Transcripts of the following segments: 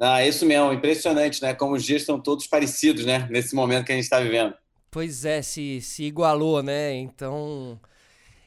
Ah, isso mesmo, impressionante, né? Como os dias estão todos parecidos, né? Nesse momento que a gente está vivendo. Pois é, se, se igualou, né? Então.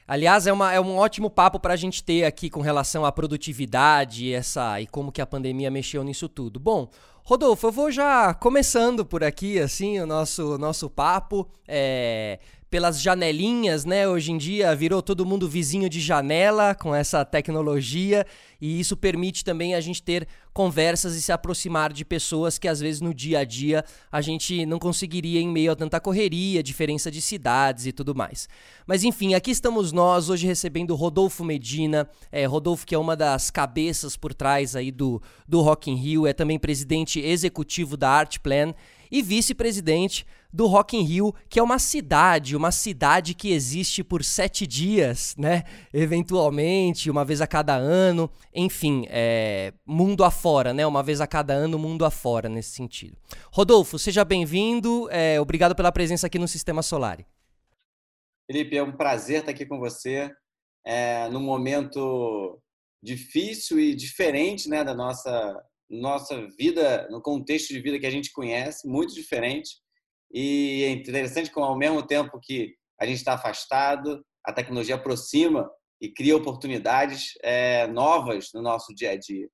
Aliás, é, uma, é um ótimo papo para a gente ter aqui com relação à produtividade essa, e como que a pandemia mexeu nisso tudo. Bom, Rodolfo, eu vou já começando por aqui, assim, o nosso, nosso papo. É, pelas janelinhas, né? Hoje em dia virou todo mundo vizinho de janela com essa tecnologia e isso permite também a gente ter conversas e se aproximar de pessoas que às vezes no dia a dia a gente não conseguiria em meio a tanta correria, diferença de cidades e tudo mais. Mas enfim, aqui estamos nós hoje recebendo Rodolfo Medina, é, Rodolfo que é uma das cabeças por trás aí do, do Rock in Rio, é também presidente executivo da Art Plan e vice-presidente do Rock in Rio, que é uma cidade, uma cidade que existe por sete dias, né? Eventualmente, uma vez a cada ano, enfim, é, mundo afora, né? Uma vez a cada ano, mundo afora nesse sentido. Rodolfo, seja bem-vindo, é, obrigado pela presença aqui no Sistema Solar. Felipe, é um prazer estar aqui com você é, num momento difícil e diferente né, da nossa, nossa vida, no contexto de vida que a gente conhece, muito diferente. E é interessante como, ao mesmo tempo que a gente está afastado, a tecnologia aproxima e cria oportunidades é, novas no nosso dia a dia.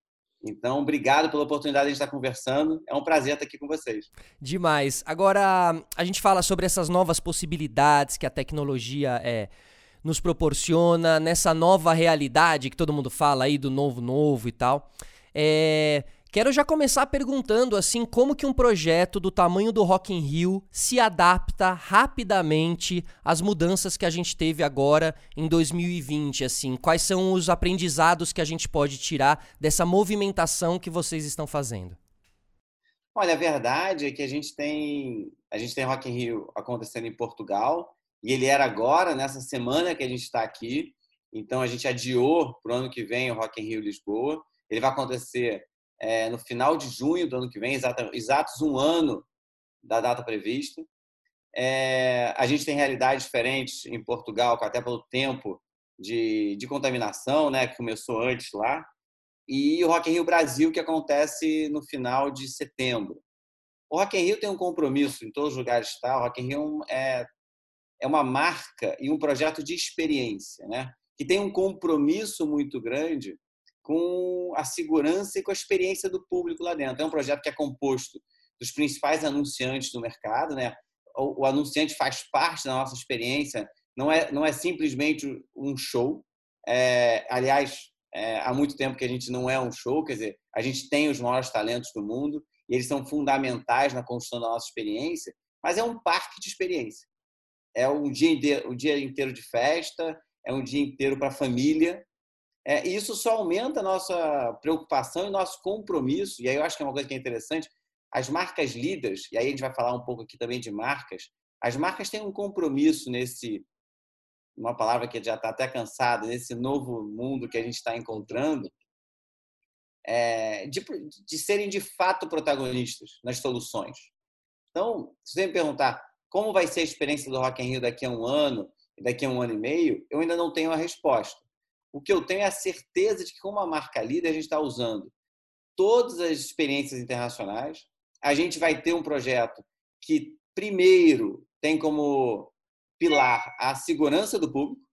Então, obrigado pela oportunidade de estar conversando. É um prazer estar aqui com vocês. Demais. Agora, a gente fala sobre essas novas possibilidades que a tecnologia é, nos proporciona, nessa nova realidade que todo mundo fala aí do novo novo e tal. É, Quero já começar perguntando assim como que um projeto do tamanho do Rock in Rio se adapta rapidamente às mudanças que a gente teve agora em 2020, assim, quais são os aprendizados que a gente pode tirar dessa movimentação que vocês estão fazendo? Olha, a verdade é que a gente tem a gente tem Rock in Rio acontecendo em Portugal e ele era agora nessa semana que a gente está aqui, então a gente adiou para o ano que vem o Rock in Rio Lisboa. Ele vai acontecer é, no final de junho do ano que vem, exato, exatos um ano da data prevista. É, a gente tem realidades diferentes em Portugal, até pelo tempo de, de contaminação, né, que começou antes lá, e o Rock in Rio Brasil, que acontece no final de setembro. O Rock in Rio tem um compromisso em todos os lugares está. O Rock in Rio é, é uma marca e um projeto de experiência, né? Que tem um compromisso muito grande com a segurança e com a experiência do público lá dentro. É um projeto que é composto dos principais anunciantes do mercado, né? O, o anunciante faz parte da nossa experiência, não é não é simplesmente um show. É, aliás, é, há muito tempo que a gente não é um show, quer dizer, a gente tem os maiores talentos do mundo e eles são fundamentais na construção da nossa experiência, mas é um parque de experiência. É um dia inteiro, um dia inteiro de festa, é um dia inteiro para a família, é, e isso só aumenta a nossa preocupação e nosso compromisso. E aí eu acho que é uma coisa que é interessante. As marcas líderes, e aí a gente vai falar um pouco aqui também de marcas, as marcas têm um compromisso nesse, uma palavra que já está até cansada, nesse novo mundo que a gente está encontrando, é, de, de serem de fato protagonistas nas soluções. Então, se você me perguntar como vai ser a experiência do Rock in Rio daqui a um ano, daqui a um ano e meio, eu ainda não tenho a resposta. O que eu tenho é a certeza de que, como uma marca líder, a gente está usando todas as experiências internacionais. A gente vai ter um projeto que, primeiro, tem como pilar a segurança do público,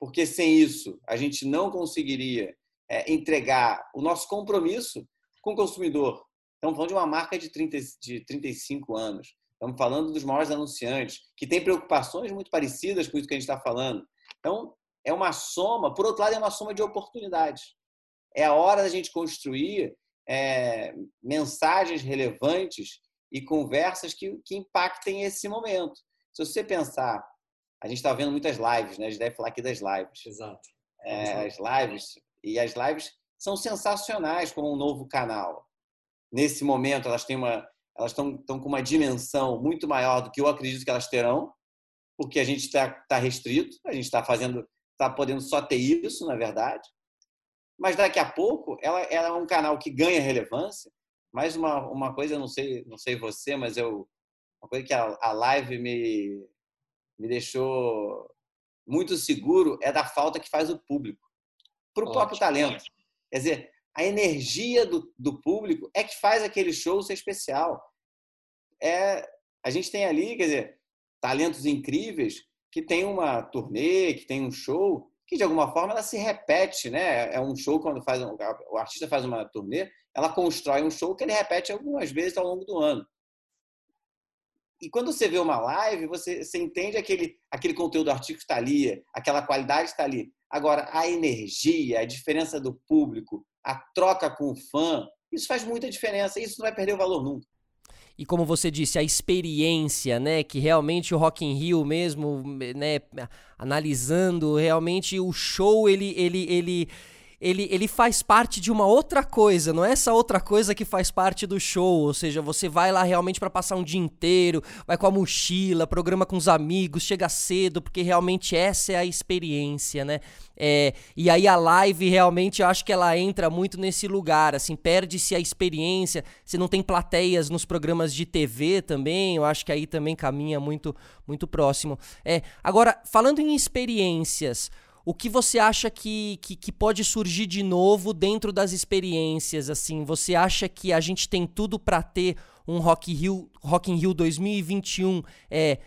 porque sem isso a gente não conseguiria é, entregar o nosso compromisso com o consumidor. Estamos falando de uma marca de, 30, de 35 anos. Estamos falando dos maiores anunciantes, que têm preocupações muito parecidas com isso que a gente está falando. Então, é uma soma, por outro lado, é uma soma de oportunidades. É a hora da gente construir é, mensagens relevantes e conversas que, que impactem esse momento. Se você pensar, a gente está vendo muitas lives, né? A gente deve falar aqui das lives. Exato. É, as lives, e as lives são sensacionais como um novo canal. Nesse momento, elas têm uma, elas estão, com uma dimensão muito maior do que eu acredito que elas terão, porque a gente está tá restrito, a gente está fazendo está podendo só ter isso, na verdade. Mas daqui a pouco ela, ela é um canal que ganha relevância. Mais uma, uma coisa, não sei, não sei você, mas eu uma coisa que a, a live me, me deixou muito seguro é da falta que faz o público para o próprio talento. Quer dizer, a energia do, do público é que faz aquele show ser especial. É, a gente tem ali, quer dizer, talentos incríveis que tem uma turnê, que tem um show, que de alguma forma ela se repete, né? É um show quando faz um, o artista faz uma turnê, ela constrói um show que ele repete algumas vezes ao longo do ano. E quando você vê uma live, você, você entende aquele, aquele conteúdo artístico está ali, aquela qualidade está ali. Agora, a energia, a diferença do público, a troca com o fã, isso faz muita diferença. Isso não vai perder o valor nunca. E como você disse, a experiência, né, que realmente o Rock in Rio mesmo, né, analisando realmente o show, ele ele ele ele, ele faz parte de uma outra coisa, não é essa outra coisa que faz parte do show. Ou seja, você vai lá realmente para passar um dia inteiro, vai com a mochila, programa com os amigos, chega cedo, porque realmente essa é a experiência, né? É, e aí a live realmente eu acho que ela entra muito nesse lugar, assim, perde-se a experiência. Você não tem plateias nos programas de TV também, eu acho que aí também caminha muito, muito próximo. É, agora, falando em experiências o que você acha que, que, que, pode surgir de novo dentro das experiências? Assim, você acha que a gente tem tudo para ter um Rock, Rio, Rock in Rio 2021 é,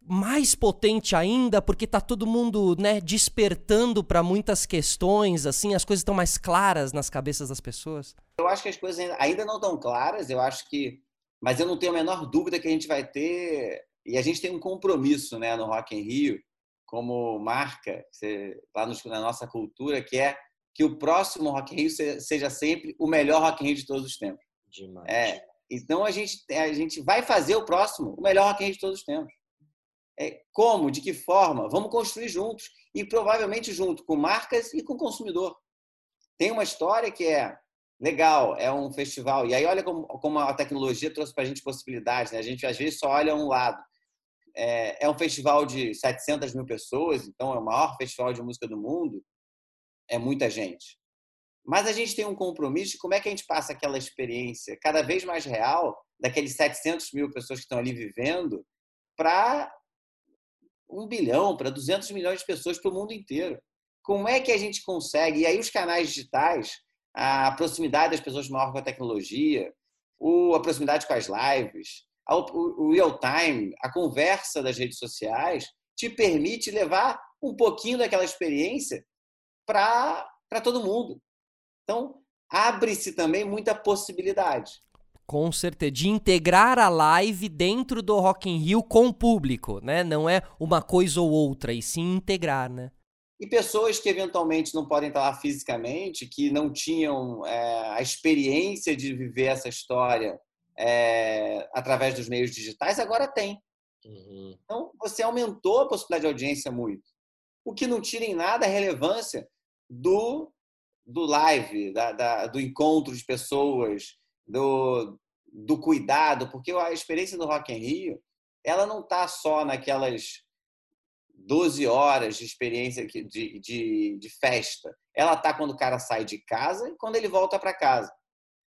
mais potente ainda, porque tá todo mundo né, despertando para muitas questões, assim, as coisas estão mais claras nas cabeças das pessoas? Eu acho que as coisas ainda não estão claras, eu acho que. Mas eu não tenho a menor dúvida que a gente vai ter. E a gente tem um compromisso né, no Rock in Rio como marca lá na nossa cultura, que é que o próximo Rock in Rio seja sempre o melhor Rock in Rio de todos os tempos. Demais. É, então a gente, a gente vai fazer o próximo o melhor Rock in Rio de todos os tempos. É, como? De que forma? Vamos construir juntos e provavelmente junto com marcas e com consumidor. Tem uma história que é legal, é um festival. E aí olha como, como a tecnologia trouxe para a gente possibilidades. Né? A gente às vezes só olha um lado. É, é um festival de 700 mil pessoas, então é o maior festival de música do mundo. É muita gente. Mas a gente tem um compromisso de como é que a gente passa aquela experiência cada vez mais real, daqueles 700 mil pessoas que estão ali vivendo, para um bilhão, para 200 milhões de pessoas para o mundo inteiro. Como é que a gente consegue? E aí os canais digitais, a proximidade das pessoas maior com a tecnologia, a proximidade com as lives, o real time, a conversa das redes sociais, te permite levar um pouquinho daquela experiência para todo mundo. Então, abre-se também muita possibilidade. Com certeza, de integrar a live dentro do Rock in Rio com o público, né? Não é uma coisa ou outra, e sim integrar, né? E pessoas que eventualmente não podem estar lá fisicamente, que não tinham é, a experiência de viver essa história é, através dos meios digitais, agora tem. Uhum. Então, você aumentou a possibilidade de audiência muito. O que não tira em nada a relevância do, do live, da, da, do encontro de pessoas, do, do cuidado, porque a experiência do Rock in Rio, ela não está só naquelas 12 horas de experiência de, de, de festa. Ela está quando o cara sai de casa e quando ele volta para casa.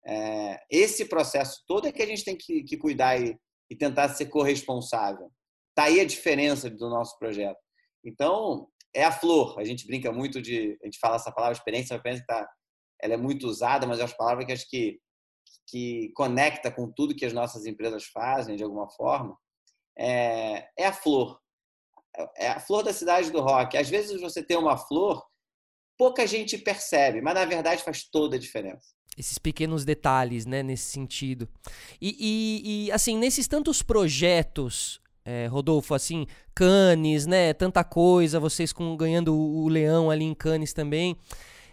É, esse processo todo é que a gente tem que, que cuidar e, e, tentar ser corresponsável. Está aí a diferença do nosso projeto. Então, é a flor. A gente brinca muito de. A gente fala essa palavra experiência, pensa que tá, ela é muito usada, mas é uma palavra que acho que, que conecta com tudo que as nossas empresas fazem, de alguma forma. É, é a flor. É a flor da cidade do rock. Às vezes você tem uma flor, pouca gente percebe, mas na verdade faz toda a diferença esses pequenos detalhes, né, nesse sentido. E, e, e assim, nesses tantos projetos, é, Rodolfo, assim, Cannes, né, tanta coisa, vocês com, ganhando o, leão ali em Cannes também.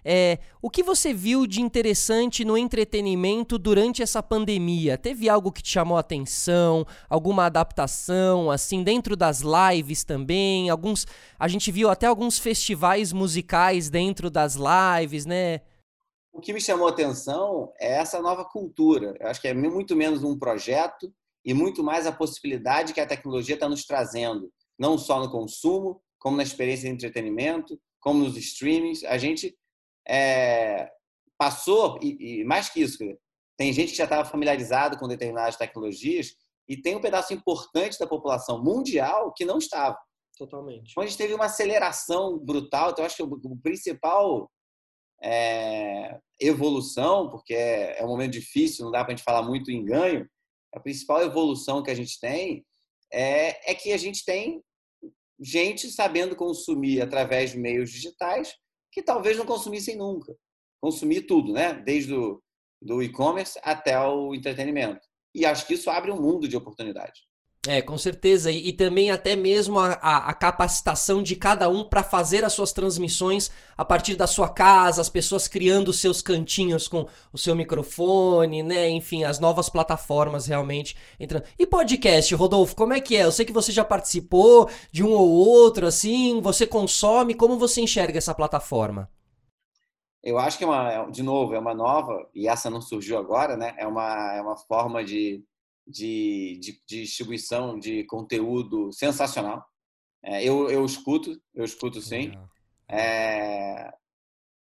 É, o que você viu de interessante no entretenimento durante essa pandemia? Teve algo que te chamou a atenção? Alguma adaptação, assim, dentro das lives também? Alguns, a gente viu até alguns festivais musicais dentro das lives, né? O que me chamou a atenção é essa nova cultura. Eu acho que é muito menos um projeto e muito mais a possibilidade que a tecnologia está nos trazendo, não só no consumo, como na experiência de entretenimento, como nos streamings. A gente é, passou, e, e, mais que isso, tem gente que já estava familiarizado com determinadas tecnologias e tem um pedaço importante da população mundial que não estava. Totalmente. Então a gente teve uma aceleração brutal. Então, eu acho que o principal é, evolução, porque é, é um momento difícil, não dá para a gente falar muito em ganho, a principal evolução que a gente tem é, é que a gente tem gente sabendo consumir através de meios digitais que talvez não consumissem nunca. Consumir tudo, né? Desde o do e-commerce até o entretenimento. E acho que isso abre um mundo de oportunidades. É, com certeza. E, e também até mesmo a, a, a capacitação de cada um para fazer as suas transmissões a partir da sua casa, as pessoas criando seus cantinhos com o seu microfone, né? Enfim, as novas plataformas realmente entrando. E podcast, Rodolfo, como é que é? Eu sei que você já participou de um ou outro, assim, você consome, como você enxerga essa plataforma? Eu acho que é uma, de novo, é uma nova, e essa não surgiu agora, né? É uma, é uma forma de de, de, de distribuição de conteúdo sensacional. É, eu, eu escuto, eu escuto sim. É,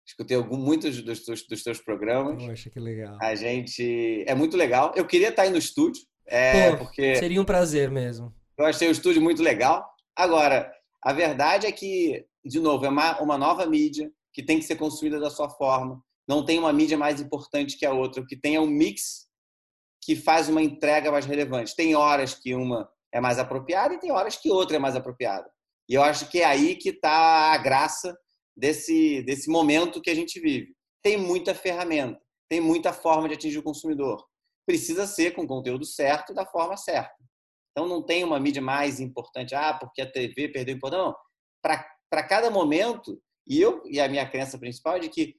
escutei algum, muitos dos, dos, dos teus programas. Poxa, que legal. A gente. É muito legal. Eu queria estar aí no estúdio. É, Pô, porque seria um prazer mesmo. Eu achei o estúdio muito legal. Agora, a verdade é que, de novo, é uma, uma nova mídia que tem que ser consumida da sua forma. Não tem uma mídia mais importante que a outra. O que tem é um mix que faz uma entrega mais relevante. Tem horas que uma é mais apropriada e tem horas que outra é mais apropriada. E eu acho que é aí que está a graça desse, desse momento que a gente vive. Tem muita ferramenta, tem muita forma de atingir o consumidor. Precisa ser com o conteúdo certo da forma certa. Então não tem uma mídia mais importante, ah, porque a TV perdeu importância. Não. Para cada momento, e eu e a minha crença principal é de que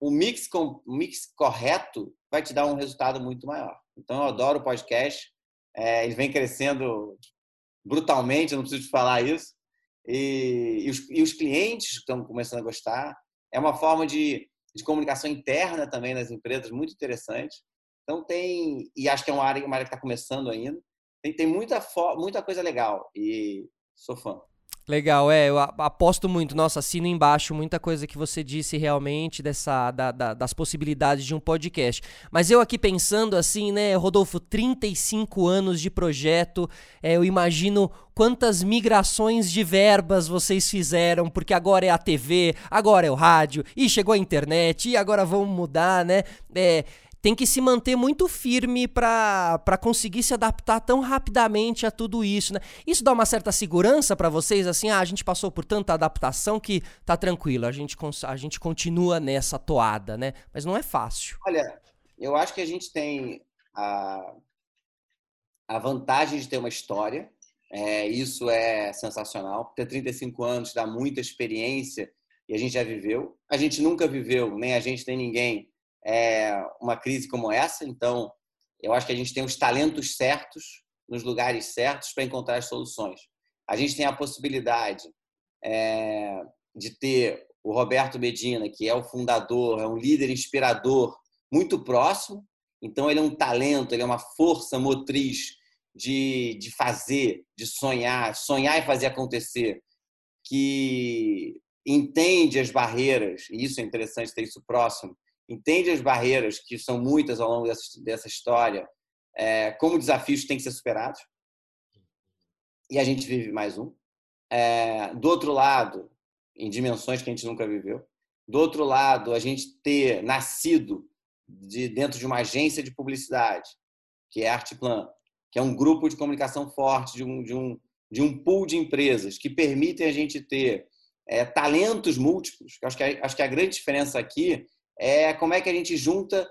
o mix, com, o mix correto vai te dar um resultado muito maior. Então, eu adoro o podcast. É, ele vem crescendo brutalmente, não preciso te falar isso. E, e, os, e, os, clientes estão começando a gostar. É uma forma de, de comunicação interna também nas empresas muito interessante. Então, tem. E acho que é uma área, uma área que está começando ainda. Tem, tem muita, muita coisa legal. E sou fã. Legal, é, eu aposto muito, nossa, assino embaixo muita coisa que você disse realmente dessa da, da, das possibilidades de um podcast. Mas eu aqui pensando assim, né, Rodolfo, 35 anos de projeto, é, eu imagino quantas migrações de verbas vocês fizeram, porque agora é a TV, agora é o rádio, e chegou a internet, e agora vamos mudar, né? É, tem que se manter muito firme para conseguir se adaptar tão rapidamente a tudo isso, né? Isso dá uma certa segurança para vocês, assim, ah, a gente passou por tanta adaptação que tá tranquilo, a gente, a gente continua nessa toada, né? Mas não é fácil. Olha, eu acho que a gente tem a, a vantagem de ter uma história, é, isso é sensacional. Ter 35 anos dá muita experiência e a gente já viveu. A gente nunca viveu, nem a gente, nem ninguém, é, uma crise como essa. Então, eu acho que a gente tem os talentos certos nos lugares certos para encontrar as soluções. A gente tem a possibilidade é, de ter o Roberto Medina, que é o fundador, é um líder inspirador, muito próximo. Então, ele é um talento, ele é uma força motriz de, de fazer, de sonhar, sonhar e fazer acontecer, que entende as barreiras, e isso é interessante ter isso próximo, entende as barreiras, que são muitas ao longo dessa, dessa história, é, como desafios têm que ser superados. E a gente vive mais um. É, do outro lado, em dimensões que a gente nunca viveu. Do outro lado, a gente ter nascido de dentro de uma agência de publicidade, que é a Artplan, que é um grupo de comunicação forte, de um, de um, de um pool de empresas que permitem a gente ter é, talentos múltiplos. Acho que, acho que a grande diferença aqui é como é que a gente junta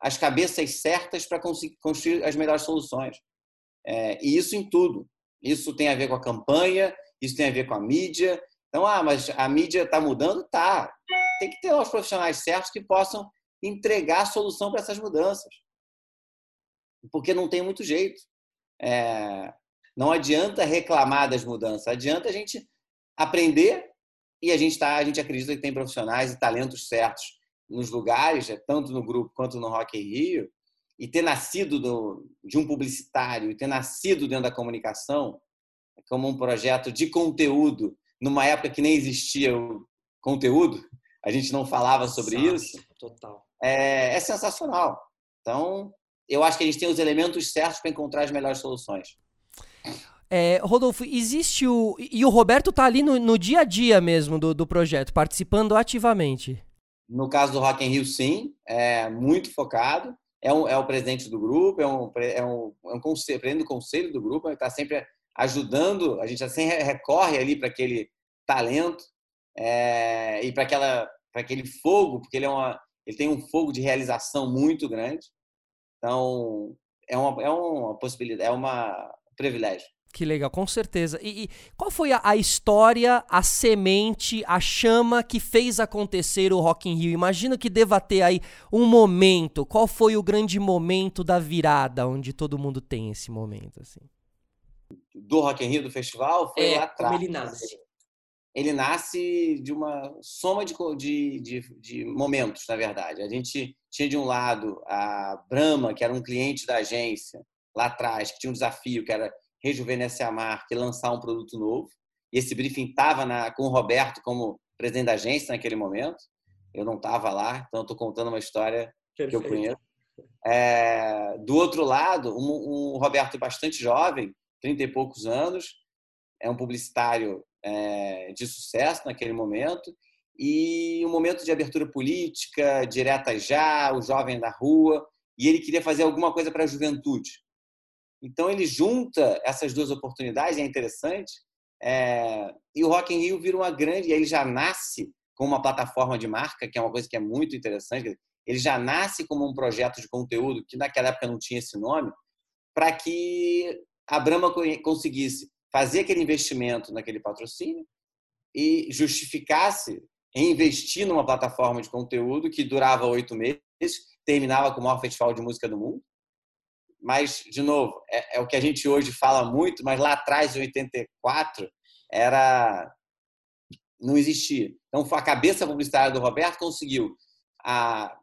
as cabeças certas para construir as melhores soluções. É, e isso em tudo. Isso tem a ver com a campanha, isso tem a ver com a mídia. Então, ah, mas a mídia está mudando? Tá. Tem que ter os profissionais certos que possam entregar a solução para essas mudanças. Porque não tem muito jeito. É, não adianta reclamar das mudanças, adianta a gente aprender e a gente, tá, a gente acredita que tem profissionais e talentos certos nos lugares, é, tanto no grupo quanto no Rock in Rio, e ter nascido do, de um publicitário e ter nascido dentro da comunicação como um projeto de conteúdo numa época que nem existia o conteúdo, a gente não falava sobre Exato, isso. Total. É, é sensacional. Então, eu acho que a gente tem os elementos certos para encontrar as melhores soluções. É, Rodolfo, existe o. E o Roberto tá ali no, no dia a dia mesmo do, do projeto, participando ativamente. No caso do Rock in Rio, sim, é muito focado. É, um, é o presidente do grupo, é um, é um, é um conselho, presidente do conselho do grupo, ele está sempre ajudando, a gente assim recorre ali para aquele talento é, e para aquela para aquele fogo, porque ele é uma ele tem um fogo de realização muito grande. Então, é uma, é uma possibilidade, é uma, um privilégio. Que legal, com certeza. E, e qual foi a, a, história, a semente, a chama que fez acontecer o Rock in Rio? Imagino que deva ter aí um momento. Qual foi o grande momento da virada, onde todo mundo tem esse momento assim? Do Rock in Rio, do festival, foi é, lá atrás. Como ele nasce. Ele nasce de uma soma de, de, de, de momentos, na verdade. A gente tinha de um lado a Brahma, que era um cliente da agência lá atrás, que tinha um desafio que era rejuvenescer a marca e lançar um produto novo. E esse briefing estava com o Roberto como presidente da agência naquele momento. Eu não estava lá, então estou contando uma história Perfeito. que eu conheço. É, do outro lado, um, um, Roberto bastante jovem, 30 e poucos anos, é um publicitário é, de sucesso naquele momento, e um momento de abertura política, direta já, o jovem da rua, e ele queria fazer alguma coisa para a juventude. Então ele junta essas duas oportunidades, é interessante. É... e o Rock in Rio vira uma grande, e ele já nasce com uma plataforma de marca, que é uma coisa que é muito interessante. Ele já nasce como um projeto de conteúdo que naquela época não tinha esse nome, para que a Brahma conseguisse fazer aquele investimento naquele patrocínio e justificasse investir numa plataforma de conteúdo que durava oito meses, terminava com o maior festival de música do mundo mas, de novo, é, é, o que a gente hoje fala muito, mas lá atrás, em 84, era não existia. Então, a cabeça publicitária do Roberto conseguiu a,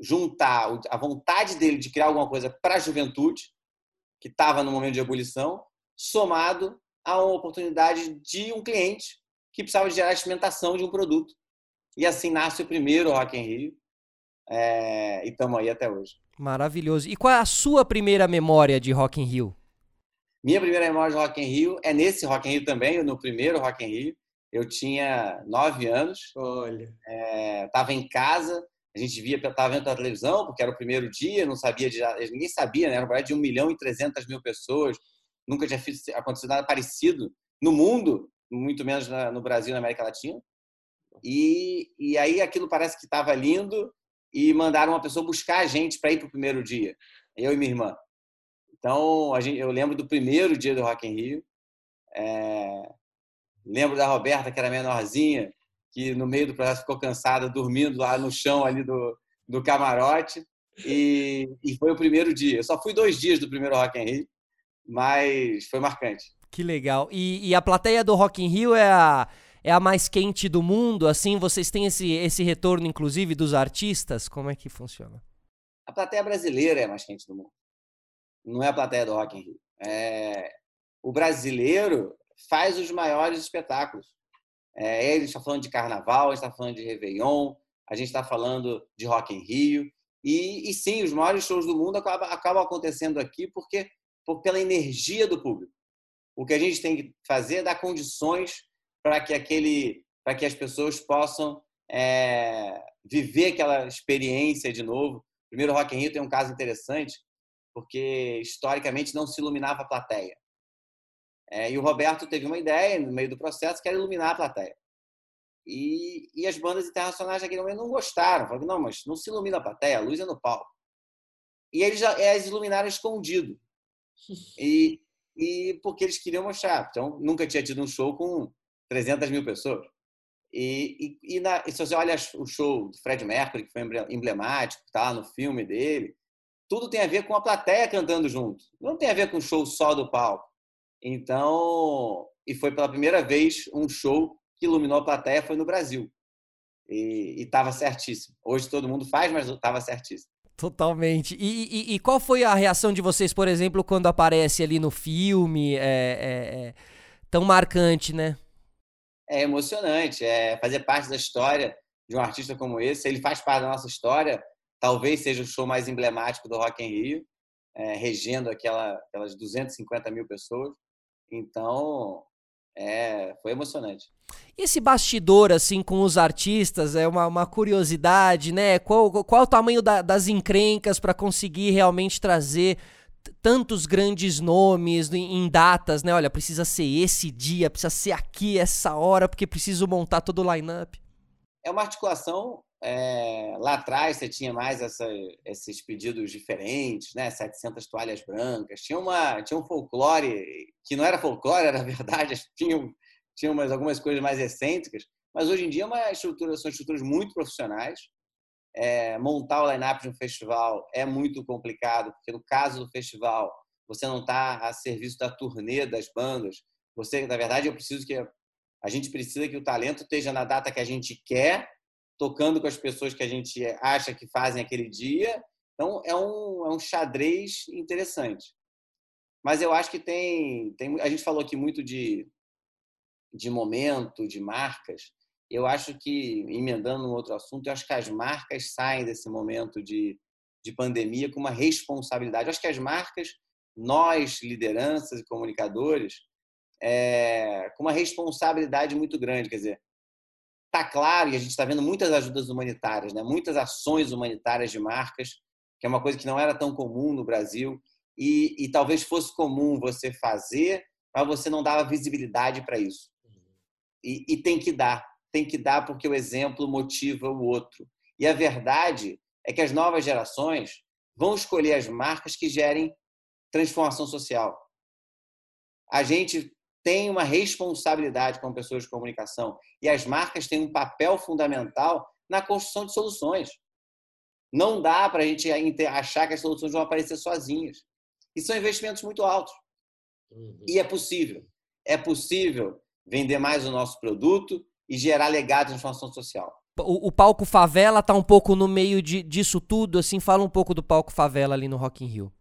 juntar a vontade dele de criar alguma coisa para a juventude, que estava no momento de ebulição, somado a uma oportunidade de um cliente que precisava gerar a experimentação de um produto. E assim nasce o primeiro Rock in Rio. É, e estamos aí até hoje. Maravilhoso. E qual é a sua primeira memória de Rock in Rio? Minha primeira memória de Rock in Rio é nesse Rock in Rio também, no primeiro Rock in Rio. Eu tinha nove anos. Olha. Estava é, em casa, a gente via, estava vendo a televisão, porque era o primeiro dia, não sabia de ninguém sabia, né? Era um de 1 milhão e 300 mil pessoas. Nunca tinha acontecido nada parecido no mundo, muito menos no Brasil, na América Latina. E, e aí aquilo parece que estava lindo e mandaram uma pessoa buscar a gente para ir para o primeiro dia, eu e minha irmã. Então, a gente, eu lembro do primeiro dia do Rock in Rio. É, lembro da Roberta, que era menorzinha, que no meio do processo ficou cansada, dormindo lá no chão ali do, do camarote. E, e foi o primeiro dia. Eu só fui dois dias do primeiro Rock in Rio, mas foi marcante. Que legal. E, e a plateia do Rock in Rio é a é a mais quente do mundo? Assim, vocês têm esse, esse retorno, inclusive, dos artistas? Como é que funciona? A plateia brasileira é a mais quente do mundo. Não é a plateia do Rock in Rio. É... O brasileiro faz os maiores espetáculos. É, ele está falando de carnaval, a gente está falando de Réveillon, a gente está falando de Rock in Rio. E, e, sim, os maiores shows do mundo acabam, acabam acontecendo aqui porque por, pela energia do público. O que a gente tem que fazer é dar condições para que aquele, para que as pessoas possam é, viver aquela experiência de novo. O primeiro Rock in Rio tem um caso interessante, porque historicamente não se iluminava a plateia. É, e o Roberto teve uma ideia no meio do processo que era iluminar a plateia. E, e as bandas internacionais naquele momento não gostaram. Falaram, não, mas não se ilumina a plateia, a luz é no palco. E eles, já, eles iluminaram escondido. E, e porque eles queriam mostrar. Então, nunca tinha tido um show com 300 mil pessoas. E, e, e, na, e, se você olha o show do Fred Mercury, que foi emblemático, está no filme dele, tudo tem a ver com a plateia cantando junto. Não tem a ver com o show só do palco. Então, e foi pela primeira vez um show que iluminou a plateia foi no Brasil. E estava certíssimo. Hoje todo mundo faz, mas estava certíssimo. Totalmente. E, e, e, qual foi a reação de vocês, por exemplo, quando aparece ali no filme? É, é, é tão marcante, né? É emocionante, é fazer parte da história de um artista como esse. Ele faz parte da nossa história, talvez seja o show mais emblemático do Rock in Rio, é, regendo aquela, aquelas 250 mil pessoas. Então, É, foi emocionante. Esse bastidor, assim, com os artistas, é uma, uma curiosidade, né? Qual, qual o tamanho da, das encrencas para conseguir realmente trazer tantos grandes nomes em, datas, né? Olha, precisa ser esse dia, precisa ser aqui, essa hora, porque preciso montar todo o line-up. É uma articulação. É, lá atrás você tinha mais essa, esses pedidos diferentes, né? 700 toalhas brancas. Tinha, uma, tinha um folclore que não era folclore, era verdade. Tinha, tinha umas, algumas coisas mais excêntricas. Mas hoje em dia é uma estrutura, são estruturas muito profissionais é, montar o line-up de um festival é muito complicado, porque no caso do festival, você não está a serviço da turnê das bandas. Você, na verdade, eu preciso que a gente precisa que o talento esteja na data que a gente quer, tocando com as pessoas que a gente acha que fazem aquele dia. Então, é um, é um xadrez interessante. Mas eu acho que tem, tem. A gente falou aqui muito de, de momento, de marcas eu acho que, emendando um outro assunto, eu acho que as marcas saem desse momento de, de pandemia com uma responsabilidade. Eu acho que as marcas, nós, lideranças e comunicadores, é, com uma responsabilidade muito grande. Quer dizer, está claro, e a gente está vendo muitas ajudas humanitárias, né? muitas ações humanitárias de marcas, que é uma coisa que não era tão comum no Brasil, e, e talvez fosse comum você fazer, mas você não dava visibilidade para isso. E, e tem que dar tem que dar porque o exemplo motiva o outro. E a verdade é que as novas gerações vão escolher as marcas que gerem transformação social. A gente tem uma responsabilidade como pessoas de comunicação e as marcas têm um papel fundamental na construção de soluções. Não dá para a gente achar que as soluções vão aparecer sozinhas. E são investimentos muito altos. Uhum. E é possível. É possível vender mais o nosso produto, e gerar legado de transformação social. O, o, palco favela tá um pouco no meio de, disso tudo, assim, fala um pouco do palco favela ali no Rock in Rio.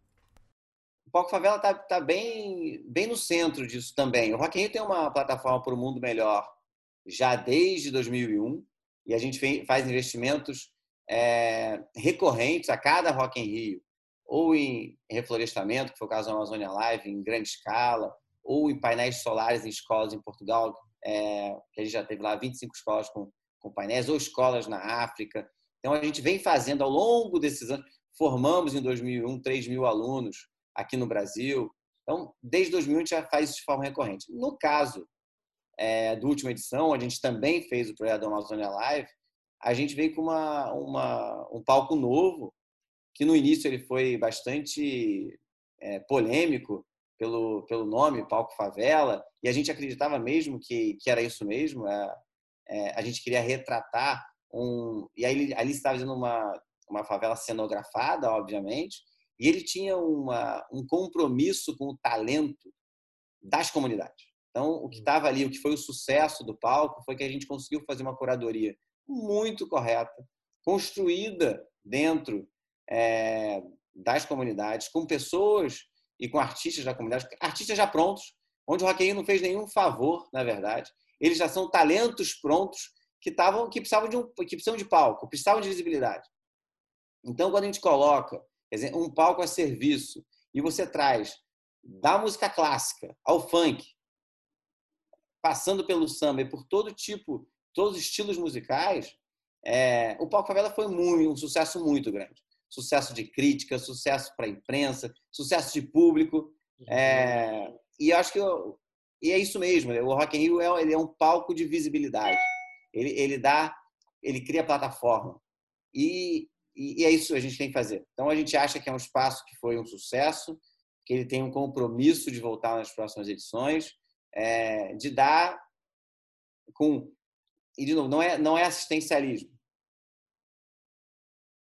O palco favela tá, tá bem, bem no centro disso também. O Rock in Rio tem uma plataforma para o mundo melhor já desde 2001 e a gente faz investimentos é, recorrentes a cada Rock in Rio, ou em reflorestamento, que foi o caso da Amazônia Live, em grande escala, ou em painéis solares em escolas em Portugal, é, que a gente já teve lá 25 escolas com, com painéis, ou escolas na África. Então, a gente vem fazendo ao longo desses anos, formamos em 2001 3 mil alunos aqui no Brasil. Então, desde 2000 a gente já faz isso de forma recorrente. No caso é, do última edição, a gente também fez o projeto da Amazônia Live, a gente veio com uma, uma, um palco novo, que no início ele foi bastante é, polêmico, pelo, pelo nome, Palco Favela, e a gente acreditava mesmo que, que era isso mesmo. É, é, a gente queria retratar um. E aí ali estava fazendo uma, uma favela cenografada, obviamente, e ele tinha uma, um compromisso com o talento das comunidades. Então, o que estava ali, o que foi o sucesso do palco, foi que a gente conseguiu fazer uma curadoria muito correta, construída dentro é, das comunidades, com pessoas e com artistas da comunidade, artistas já prontos, onde o Rock não fez nenhum favor, na verdade. Eles já são talentos prontos que estavam que precisavam de um que precisam de palco, precisavam de visibilidade. Então, quando a gente coloca dizer, um palco a serviço e você traz da música clássica ao funk, passando pelo samba e por todo tipo, todos os estilos musicais, é, o palco favela foi muito, um sucesso muito grande sucesso de crítica, sucesso para a imprensa, sucesso de público. É, e acho que eu, e é isso mesmo. O Rock in Rio é, ele é um palco de visibilidade. Ele, ele dá, ele cria plataforma. E, e, e é isso que a gente tem que fazer. Então a gente acha que é um espaço que foi um sucesso, que ele tem um compromisso de voltar nas próximas edições, é, de dar com e de novo não é não é assistencialismo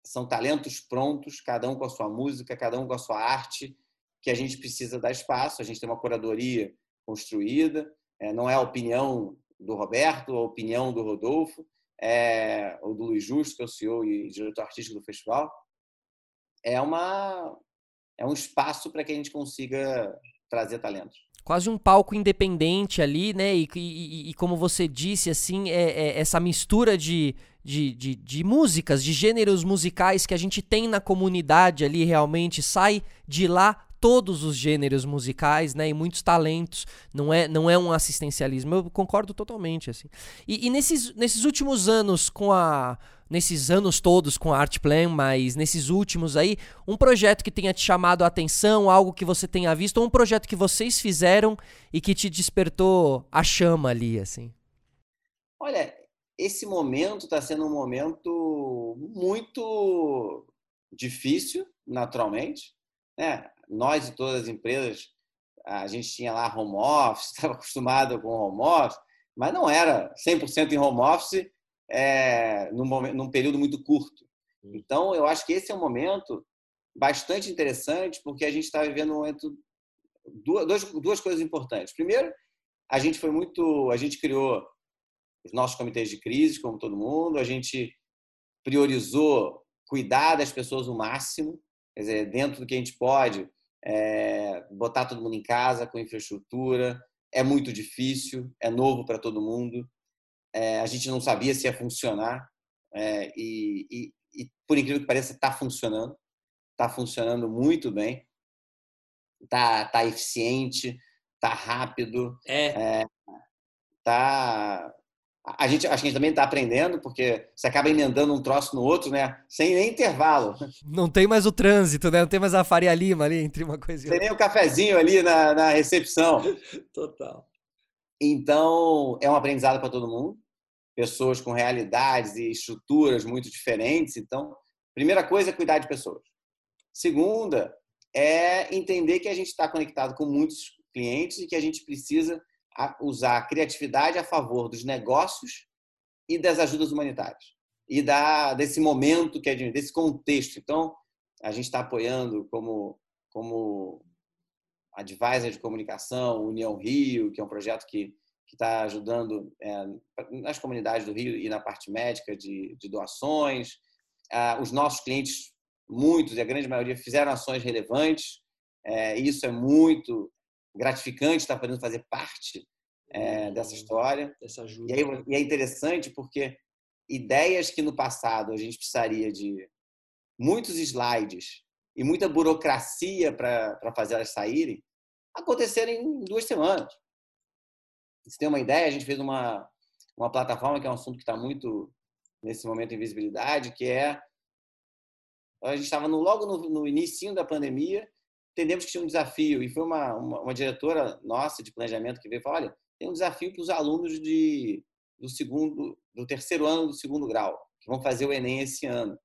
são talentos prontos, cada um com a sua música, cada um com a sua arte, que a gente precisa dar espaço. A gente tem uma curadoria construída, é, não é a opinião do Roberto, a opinião do Rodolfo, é, ou do Luiz Justo, que é o CEO e diretor artístico do festival. É, uma, é um espaço para que a gente consiga trazer talentos quase um palco independente ali, né? E, e, e como você disse, assim, é, é essa mistura de, de, de, de, músicas, de gêneros musicais que a gente tem na comunidade ali realmente sai de lá todos os gêneros musicais, né? E muitos talentos. Não é, não é um assistencialismo. Eu concordo totalmente, assim. E, e nesses, nesses últimos anos com a nesses anos todos com a Art Plan, mas nesses últimos aí, um projeto que tenha te chamado a atenção, algo que você tenha visto, ou um projeto que vocês fizeram e que te despertou a chama ali, assim? Olha, esse momento está sendo um momento muito difícil, naturalmente. Né? Nós e todas as empresas, a gente tinha lá home office, estava acostumado com home office, mas não era 100% em home office é, num, momento, num período muito curto. Então, eu acho que esse é um momento bastante interessante, porque a gente está vivendo um momento duas, duas coisas importantes. Primeiro, a gente foi muito, a gente criou os nossos comitês de crise, como todo mundo, a gente priorizou cuidar das pessoas o máximo, quer dizer, dentro do que a gente pode, é, botar todo mundo em casa com infraestrutura. É muito difícil, é novo para todo mundo. É, a gente não sabia se ia funcionar é, e, e, e, por incrível que pareça, está funcionando. Está funcionando muito bem. Está tá eficiente, está rápido. É. é tá a gente, acho que a gente também está aprendendo, porque você acaba emendando um troço no outro, né? Sem nem intervalo. Não tem mais o trânsito, né? Não tem mais a Faria Lima ali entre uma coisa e outra. Tem nem o cafezinho ali na, na recepção. Total. Então, é um aprendizado para todo mundo. Pessoas com realidades e estruturas muito diferentes. Então, primeira coisa é cuidar de pessoas. Segunda é entender que a gente está conectado com muitos clientes e que a gente precisa usar a criatividade a favor dos negócios e das ajudas humanitárias e da desse momento que é desse contexto. Então, a gente está apoiando como como advisor de comunicação, União Rio, que é um projeto que que está ajudando é, nas comunidades do Rio e na parte médica de, de doações. Ah, os nossos clientes, muitos e a grande maioria, fizeram ações relevantes. É, isso é muito gratificante estar podendo fazer parte é, dessa história. Dessa ajuda. E, aí, e é interessante porque ideias que no passado a gente precisaria de muitos slides e muita burocracia para fazer elas saírem, aconteceram em duas semanas. Se tem uma ideia, a gente fez uma, uma plataforma que é um assunto que está muito nesse momento em visibilidade, que é a gente estava logo no, no início da pandemia entendemos que tinha um desafio e foi uma, uma, uma, diretora nossa de planejamento que veio e falou, olha, tem um desafio para os alunos de, do segundo, do terceiro ano do segundo grau, que vão fazer o Enem esse ano.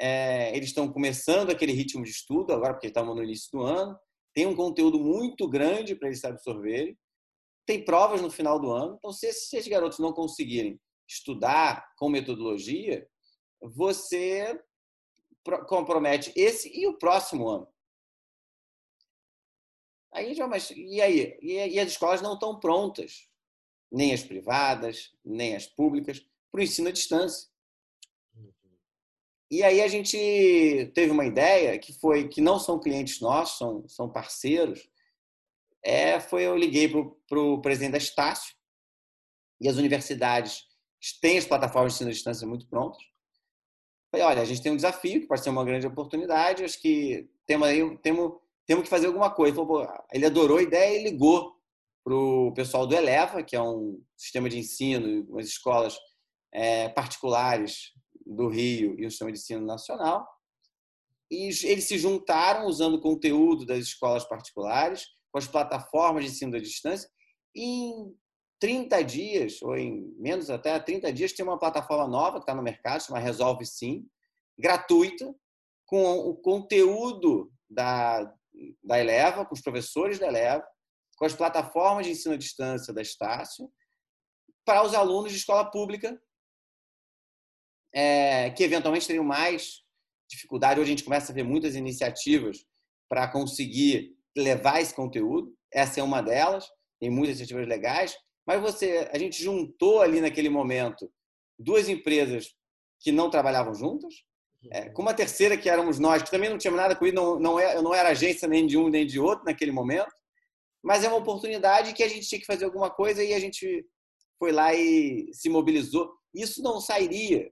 É, eles estão começando aquele ritmo de estudo agora, porque estavam no início do ano, tem um conteúdo muito grande para eles absorverem, tem provas no final do ano, então se esses garotos não conseguirem estudar com metodologia, você compromete esse e o próximo ano. Aí vai, mas e aí? E, as escolas não estão prontas, nem as privadas, nem as públicas, para o ensino à distância. E aí a gente teve uma ideia que foi que não são clientes nossos, são, são parceiros. É, foi eu liguei para o presidente da Estácio e as universidades têm as plataformas de ensino à distância muito prontas. Falei, olha, a gente tem um desafio que pode ser uma grande oportunidade. Acho que temos aí temos temos que fazer alguma coisa. Ele adorou a ideia e ligou para o pessoal do Eleva, que é um sistema de ensino, umas escolas é, particulares do Rio e o sistema de ensino nacional. E eles se juntaram usando o conteúdo das escolas particulares, com as plataformas de ensino à distância, e em 30 dias, ou em menos até 30 dias, tem uma plataforma nova que está no mercado, chama Resolve Sim, gratuita, com o conteúdo da, da Eleva, com os professores da Eleva, com as plataformas de ensino à distância da Estácio, para os alunos de escola pública, é, que eventualmente teriam mais dificuldade. Hoje a gente começa a ver muitas iniciativas para conseguir levar esse conteúdo. Essa é uma delas. Tem muitas iniciativas legais. Mas você, a gente juntou ali naquele momento duas empresas que não trabalhavam juntas, é, com uma terceira que éramos nós, que também não tínhamos nada com isso, não, não, é, não era agência nem de um nem de outro naquele momento, mas é uma oportunidade que a gente tinha que fazer alguma coisa e a gente foi lá e se mobilizou. Isso não sairia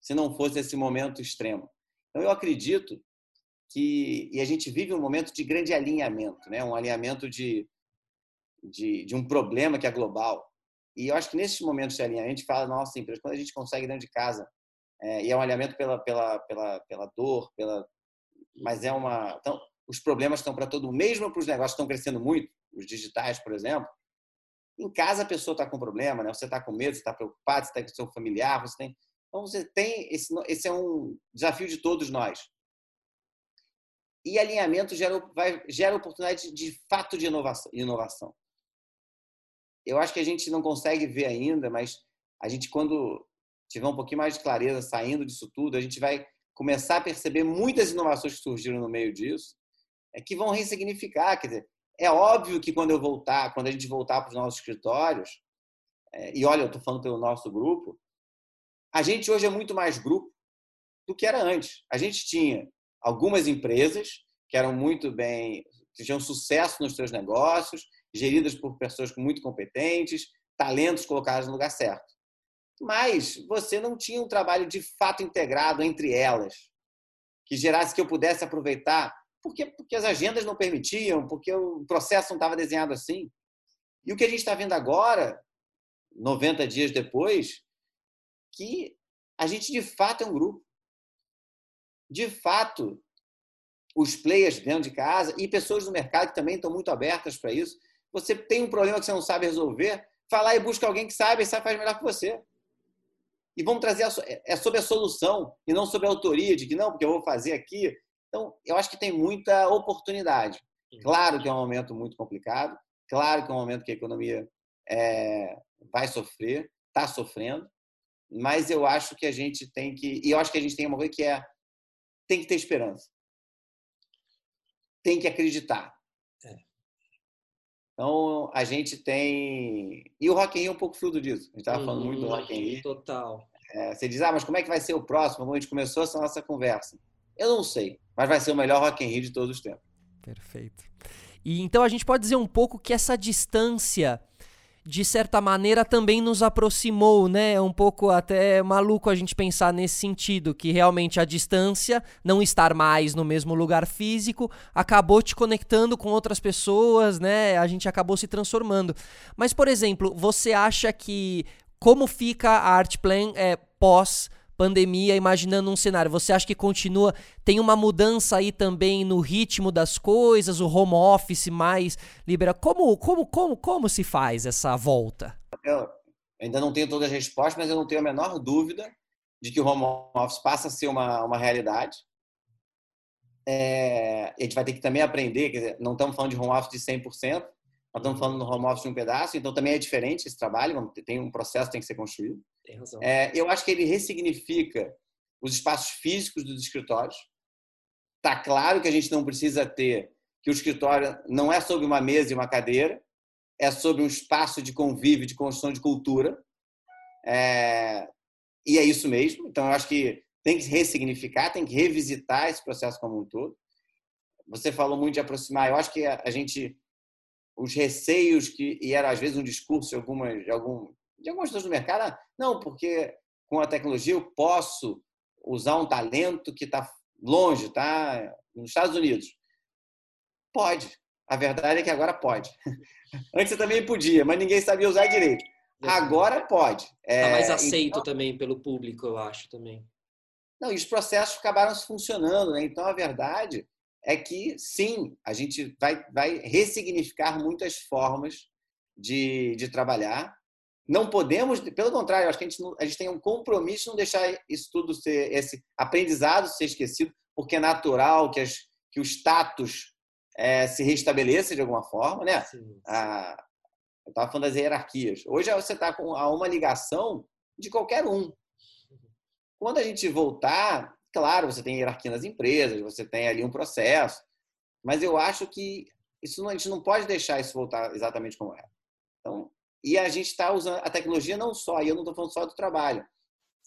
se não fosse esse momento extremo. Então, eu acredito que e a gente vive um momento de grande alinhamento, né? Um alinhamento de, de, de um problema que é global. E eu acho que nesses momentos de alinhamento a gente fala, nossa, empresa, quando a gente consegue dentro de casa é, e é um alinhamento pela pela pela pela dor, pela mas é uma então os problemas estão para todo mundo, mesmo para os negócios que estão crescendo muito, os digitais, por exemplo. Em casa a pessoa está com problema, né? Você está com medo, você está preocupado, você está com seu familiar, você tem então você tem esse esse é um desafio de todos nós e alinhamento gera, vai, gera oportunidade de, de fato de inovação, inovação. Eu acho que a gente não consegue ver ainda, mas a gente, quando tiver um pouquinho mais de clareza saindo disso tudo, a gente vai começar a perceber muitas inovações que surgiram no meio disso, é, que vão ressignificar. Quer dizer, é óbvio que quando eu voltar, quando a gente voltar para os nossos escritórios, é, e olha, eu estou falando pelo nosso grupo, a gente hoje é muito mais grupo do que era antes. A gente tinha algumas empresas que eram muito bem, que tinham sucesso nos seus negócios, geridas por pessoas muito competentes, talentos colocados no lugar certo. Mas você não tinha um trabalho de fato integrado entre elas, que gerasse que eu pudesse aproveitar, porque, porque as agendas não permitiam, porque o processo não estava desenhado assim. E o que a gente está vendo agora, 90 dias depois, que a gente de fato é um grupo de fato, os players dentro de casa e pessoas do mercado que também estão muito abertas para isso. Você tem um problema que você não sabe resolver, fala e busca alguém que sabe e sabe faz melhor que você. E vamos trazer a, é sobre a solução e não sobre a autoria de que não, porque eu vou fazer aqui. Então, eu acho que tem muita oportunidade. Claro que é um momento muito complicado, claro que é um momento que a economia é, vai sofrer, está sofrendo, mas eu acho que a gente tem que. E eu acho que a gente tem uma coisa que é tem que ter esperança. Tem que acreditar. Então, a gente tem. E o Rock in Rio é um pouco fruto disso. A gente estava falando muito do Rock in Rio. Total. É, você diz, ah, mas como é que vai ser o próximo? Como a gente começou essa nossa conversa? Eu não sei, mas vai ser o melhor Rock in Rio de todos os tempos. Perfeito. E então a gente pode dizer um pouco que essa distância de certa maneira também nos aproximou, né? É um pouco até maluco a gente pensar nesse sentido, que realmente a distância, não estar mais no mesmo lugar físico, acabou te conectando com outras pessoas, né? A gente acabou se transformando. Mas, por exemplo, você acha que como fica a Artplan é, pós pandemia, imaginando um cenário, você acha que continua, tem uma mudança aí também no ritmo das coisas, o home office mais liberal? Como, como, como, como se faz essa volta? Eu ainda não tenho todas as respostas, mas eu não tenho a menor dúvida de que o home office passa a ser uma, uma realidade. É, a gente vai ter que também aprender, quer dizer, não estamos falando de home office de 100%, nós estamos falando no home office de um pedaço, então também é diferente esse trabalho, tem um processo que tem que ser construído. Tem razão. É, eu acho que ele ressignifica os espaços físicos dos escritórios. Está claro que a gente não precisa ter que o escritório não é sobre uma mesa e uma cadeira, é sobre um espaço de convívio, de construção de cultura. É, e é isso mesmo. Então, eu acho que tem que ressignificar, tem que revisitar esse processo como um todo. Você falou muito de aproximar. Eu acho que a gente os receios que e era às vezes um discurso de algumas de algum de algumas pessoas do mercado, ah, não, porque com a tecnologia eu posso usar um talento que está longe, tá nos Estados Unidos. Pode. A verdade é que agora pode. Antes você também podia, mas ninguém sabia usar direito. Agora pode. Está é, mais aceito então... também pelo público, eu acho também. Não, e os processos acabaram funcionando, né? Então a verdade é que, sim, a gente vai, vai ressignificar muitas formas de, de trabalhar. Não podemos, pelo contrário, acho que a gente, a gente tem um compromisso de não deixar isso tudo ser, esse aprendizado ser esquecido, porque é natural que, as, que o status é, se restabeleça de alguma forma, né? Eu estava falando das hierarquias. Hoje você está com a uma ligação de qualquer um. Quando a gente voltar, Claro, você tem hierarquia nas empresas, você tem ali um processo, mas eu acho que isso a gente não pode deixar isso voltar exatamente como era. Então, e a gente está usando a tecnologia não só, e eu não estou falando só do trabalho.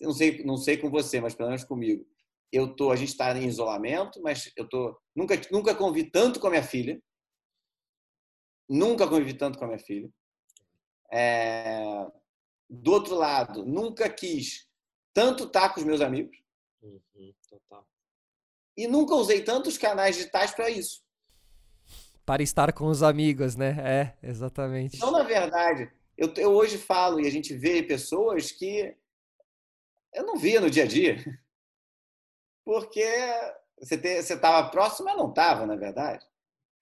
Eu não sei, não sei com você, mas pelo menos comigo. Eu tô, a gente está em isolamento, mas eu tô nunca nunca convivi tanto com a minha filha. Nunca convivi tanto com a minha filha. É, do outro lado, nunca quis tanto estar com os meus amigos. Uhum, total. e nunca usei tantos canais digitais para isso. Para estar com os amigos, né? É, exatamente. Então, na verdade, eu, eu hoje falo e a gente vê pessoas que eu não via no dia a dia. Porque você estava próximo, mas não estava, na verdade.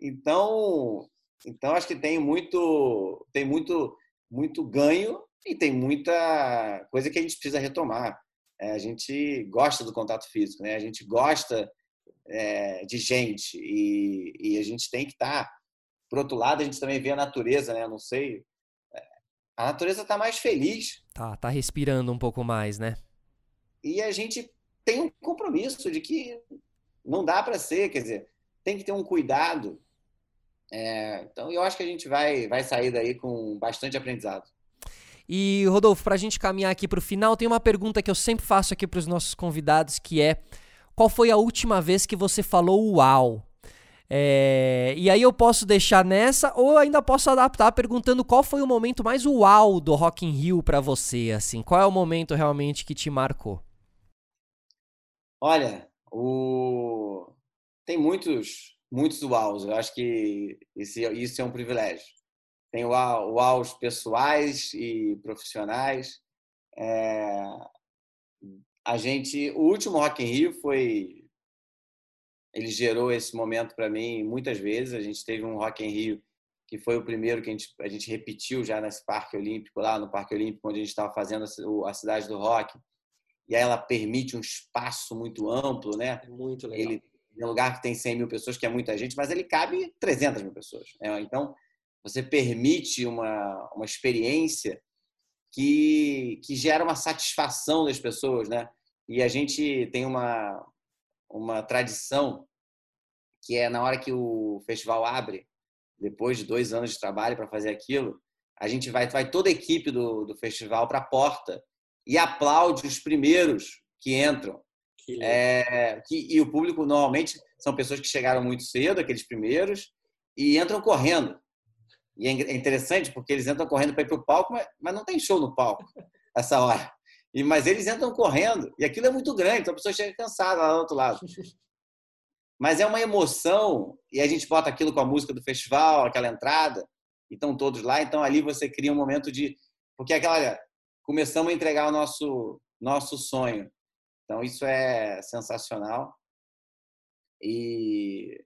Então, então acho que tem muito, tem muito, muito ganho e tem muita coisa que a gente precisa retomar. É, a gente gosta do contato físico, né? A gente gosta é, de gente e, e, a gente tem que estar. Tá, por outro lado, a gente também vê a natureza, né? Não sei. A natureza está mais feliz. Tá, tá respirando um pouco mais, né? E a gente tem um compromisso de que não dá para ser, quer dizer, tem que ter um cuidado. É, então, eu acho que a gente vai, vai sair daí com bastante aprendizado. E, Rodolfo, para a gente caminhar aqui para o final, tem uma pergunta que eu sempre faço aqui para os nossos convidados, que é qual foi a última vez que você falou uau? É, e aí eu posso deixar nessa ou ainda posso adaptar perguntando qual foi o momento mais uau do Rock in Rio para você, assim, qual é o momento realmente que te marcou? Olha, o... tem muitos muitos uaus, eu acho que esse, isso é um privilégio. Tem uaus pessoais e profissionais. É... A gente, o último Rock in Rio foi ele gerou esse momento para mim muitas vezes. A gente teve um Rock in Rio que foi o primeiro que a gente, a gente repetiu já nesse Parque Olímpico, lá no Parque Olímpico, onde a gente estava fazendo a cidade do rock. E aí ela permite um espaço muito amplo, né? É muito legal. Ele é um lugar que tem 100 mil pessoas, que é muita gente, mas ele cabe 300 mil pessoas. Né? Então, você permite uma, uma experiência que, que gera uma satisfação das pessoas, né? E a gente tem uma, uma tradição que é na hora que o festival abre, depois de dois anos de trabalho para fazer aquilo, a gente vai, vai toda a equipe do, do festival para a porta e aplaude os primeiros que entram. Que é, que, e o público normalmente são pessoas que chegaram muito cedo, aqueles primeiros, e entram correndo. E é, é interessante porque eles entram correndo para ir para o palco, mas, mas não tem show no palco essa hora. E, mas eles entram correndo, e aquilo é muito grande, então a pessoa chega cansada lá do outro lado. Mas é uma emoção, e a gente bota aquilo com a música do festival, aquela entrada, e estão todos lá, então ali você cria um momento de. Porque aquela. Começamos a entregar o nosso, nosso sonho. Então isso é sensacional. E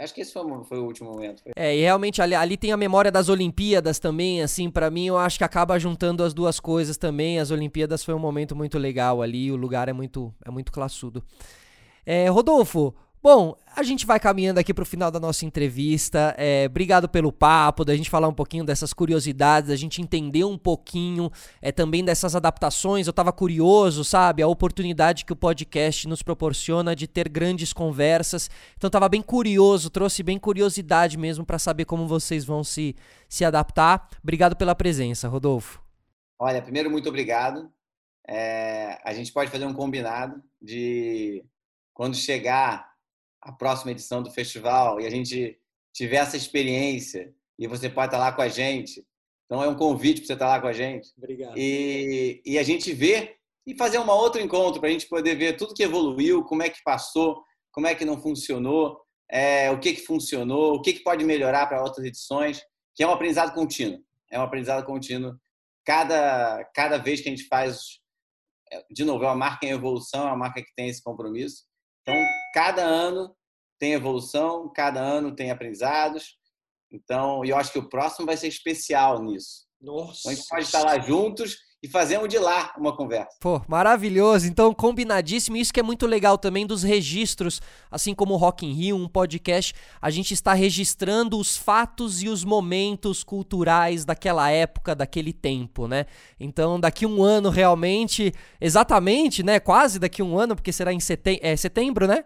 Acho que esse foi, foi o último momento. É, e realmente ali, ali tem a memória das Olimpíadas também, assim, para mim eu acho que acaba juntando as duas coisas também. As Olimpíadas foi um momento muito legal ali, o lugar é muito, é muito classudo. É, Rodolfo, Bom, a gente vai caminhando aqui para o final da nossa entrevista. É, obrigado pelo papo, da gente falar um pouquinho dessas curiosidades, da gente entender um pouquinho é, também dessas adaptações. Eu estava curioso, sabe? A oportunidade que o podcast nos proporciona de ter grandes conversas. Então, estava bem curioso, trouxe bem curiosidade mesmo para saber como vocês vão se, se adaptar. Obrigado pela presença, Rodolfo. Olha, primeiro, muito obrigado. É, a gente pode fazer um combinado de quando chegar a próxima edição do festival e a gente tiver essa experiência e você pode estar lá com a gente. Então é um convite para você estar lá com a gente. Obrigado. E, e a gente ver e fazer um outro encontro para a gente poder ver tudo que evoluiu, como é que passou, como é que não funcionou, é, o que, que funcionou, o que, que pode melhorar para outras edições, que é um aprendizado contínuo. É um aprendizado contínuo. Cada, cada vez que a gente faz, é, de novo, é uma marca em evolução, é uma marca que tem esse compromisso. Então, cada ano tem evolução, cada ano tem aprendizados. Então, eu acho que o próximo vai ser especial nisso. Nossa. Então, a gente pode estar lá juntos e fazemos de lá uma conversa. Pô, maravilhoso. Então, combinadíssimo. Isso que é muito legal também dos registros, assim como o Rock in Rio, um podcast, a gente está registrando os fatos e os momentos culturais daquela época, daquele tempo, né? Então, daqui um ano realmente, exatamente, né? Quase daqui um ano, porque será em setembro, é, setembro, né?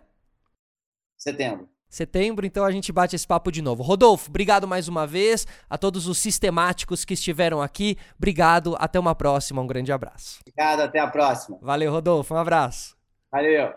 Setembro setembro, então a gente bate esse papo de novo. Rodolfo, obrigado mais uma vez a todos os sistemáticos que estiveram aqui. Obrigado, até uma próxima, um grande abraço. Obrigado, até a próxima. Valeu, Rodolfo, um abraço. Valeu.